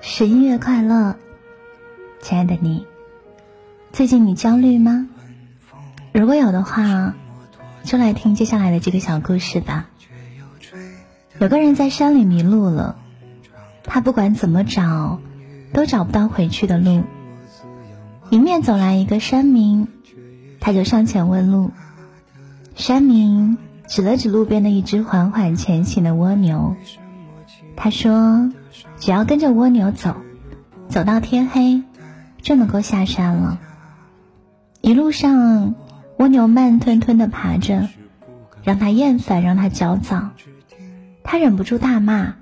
十一月快乐，亲爱的你，最近你焦虑吗？如果有的话，就来听接下来的这个小故事吧。有个人在山里迷路了，他不管怎么找，都找不到回去的路。迎面走来一个山民，他就上前问路。山民指了指路边的一只缓缓前行的蜗牛，他说。只要跟着蜗牛走，走到天黑，就能够下山了。一路上，蜗牛慢吞吞的爬着，让他厌烦，让他焦躁。他忍不住大骂：“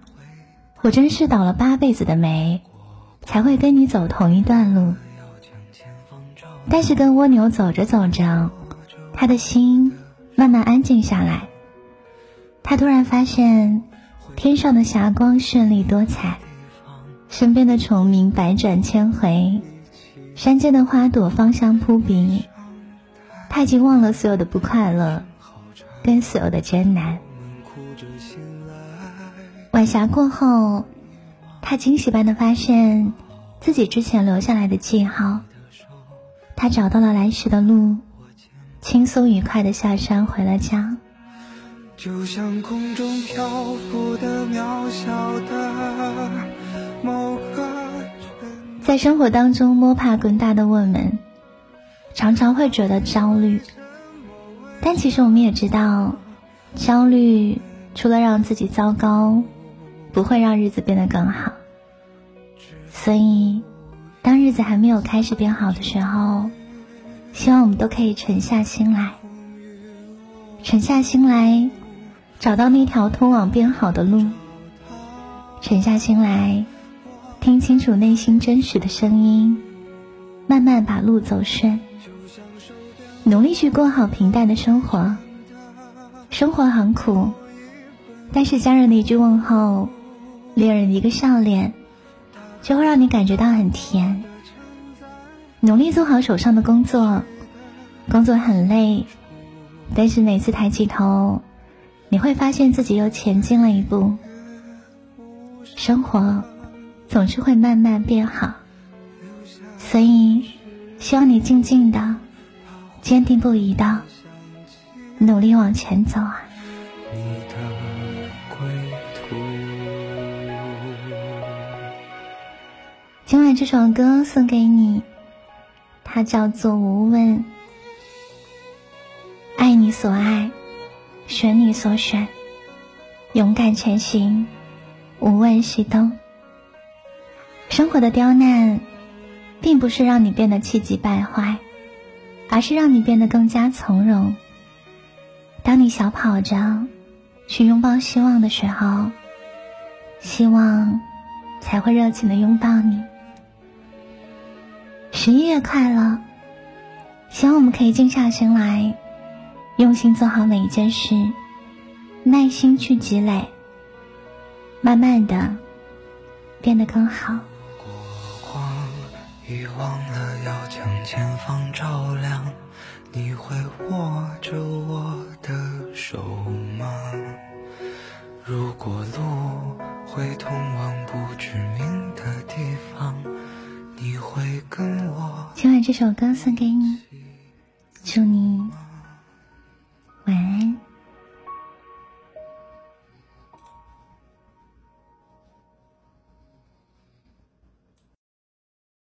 我真是倒了八辈子的霉，才会跟你走同一段路。”但是跟蜗牛走着走着，他的心慢慢安静下来。他突然发现。天上的霞光绚丽多彩，身边的虫鸣百转千回，山间的花朵芳香扑鼻。他已经忘了所有的不快乐，跟所有的艰难。晚霞过后，他惊喜般的发现自己之前留下来的记号。他找到了来时的路，轻松愉快的下山回了家。就像空中漂浮的渺小的某个在生活当中摸爬滚打的我们，常常会觉得焦虑，但其实我们也知道，焦虑除了让自己糟糕，不会让日子变得更好。所以，当日子还没有开始变好的时候，希望我们都可以沉下心来，沉下心来。找到那条通往变好的路，沉下心来，听清楚内心真实的声音，慢慢把路走顺，努力去过好平淡的生活。生活很苦，但是家人的一句问候，恋人的一个笑脸，就会让你感觉到很甜。努力做好手上的工作，工作很累，但是每次抬起头。你会发现自己又前进了一步，生活总是会慢慢变好，所以希望你静静的、坚定不移的努力往前走啊！今晚这首歌送给你，它叫做《无问》，爱你所爱。选你所选，勇敢前行，无问西东。生活的刁难，并不是让你变得气急败坏，而是让你变得更加从容。当你小跑着去拥抱希望的时候，希望才会热情的拥抱你。十一月快乐，希望我们可以静下心来。用心做好每一件事，耐心去积累，慢慢的变得更好。过往遗忘了要将前方照亮，你会握着我的手吗？如果路会通往不知名的地方，你会跟。今晚这首歌送给你，祝你。